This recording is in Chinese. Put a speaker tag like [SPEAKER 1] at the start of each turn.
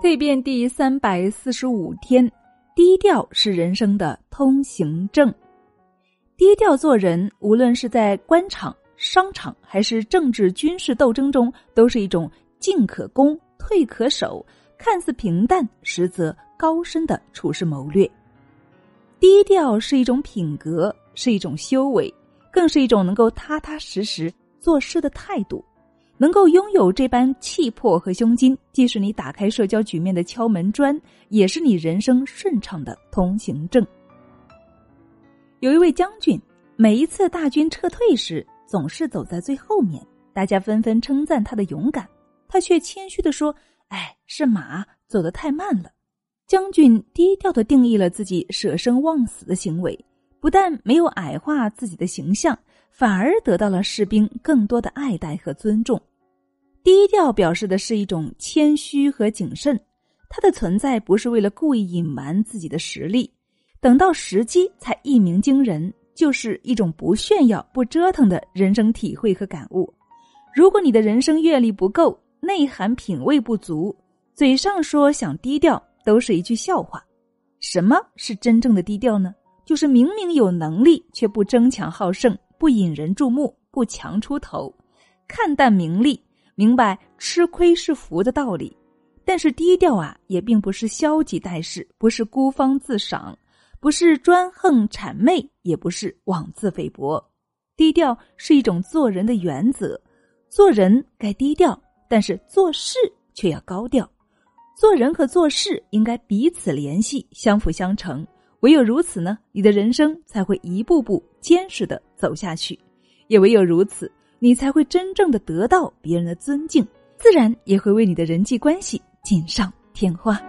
[SPEAKER 1] 蜕变第三百四十五天，低调是人生的通行证。低调做人，无论是在官场、商场，还是政治、军事斗争中，都是一种进可攻、退可守，看似平淡，实则高深的处事谋略。低调是一种品格，是一种修为，更是一种能够踏踏实实做事的态度。能够拥有这般气魄和胸襟，既是你打开社交局面的敲门砖，也是你人生顺畅的通行证。有一位将军，每一次大军撤退时，总是走在最后面，大家纷纷称赞他的勇敢，他却谦虚的说：“哎，是马走得太慢了。”将军低调的定义了自己舍生忘死的行为，不但没有矮化自己的形象，反而得到了士兵更多的爱戴和尊重。低调表示的是一种谦虚和谨慎，它的存在不是为了故意隐瞒自己的实力，等到时机才一鸣惊人，就是一种不炫耀、不折腾的人生体会和感悟。如果你的人生阅历不够，内涵品味不足，嘴上说想低调，都是一句笑话。什么是真正的低调呢？就是明明有能力，却不争强好胜，不引人注目，不强出头，看淡名利。明白吃亏是福的道理，但是低调啊，也并不是消极待事，不是孤芳自赏，不是专横谄媚，也不是妄自菲薄。低调是一种做人的原则，做人该低调，但是做事却要高调。做人和做事应该彼此联系，相辅相成。唯有如此呢，你的人生才会一步步坚实的走下去。也唯有如此。你才会真正的得到别人的尊敬，自然也会为你的人际关系锦上添花。